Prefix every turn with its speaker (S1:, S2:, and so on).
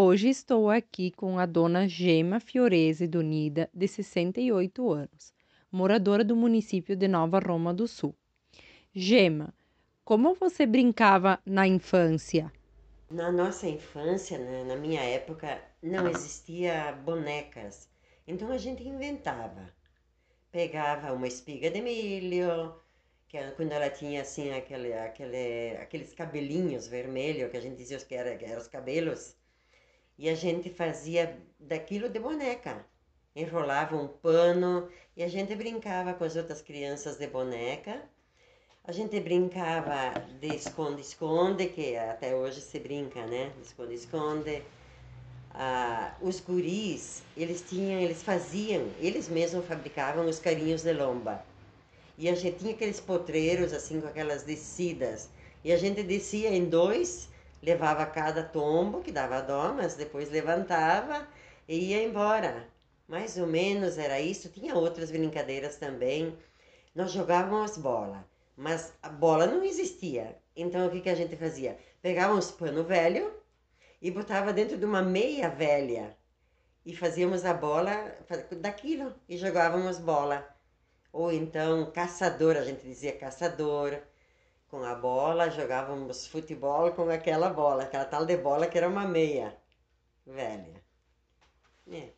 S1: Hoje estou aqui com a dona Gema Fiorese Donida, de 68 anos, moradora do município de Nova Roma do Sul. Gema, como você brincava na infância?
S2: Na nossa infância, né, na minha época, não existia bonecas. Então a gente inventava. Pegava uma espiga de milho, que quando ela tinha assim aquele, aquele, aqueles cabelinhos vermelhos, que a gente dizia que eram era os cabelos, e a gente fazia daquilo de boneca. Enrolava um pano e a gente brincava com as outras crianças de boneca. A gente brincava de esconde-esconde, que até hoje se brinca, né? Esconde-esconde. Ah, os guris, eles tinham, eles faziam, eles mesmos fabricavam os carinhos de lomba. E a gente tinha aqueles potreiros, assim, com aquelas descidas. E a gente descia em dois levava cada tombo, que dava dó, mas depois levantava e ia embora. Mais ou menos era isso. Tinha outras brincadeiras também. Nós jogávamos bola, mas a bola não existia. Então o que, que a gente fazia? Pegava uns pano velho e botava dentro de uma meia velha e fazíamos a bola daquilo e jogávamos bola. Ou então caçador, a gente dizia caçador com a bola, jogávamos futebol com aquela bola, aquela tal de bola que era uma meia velha. É.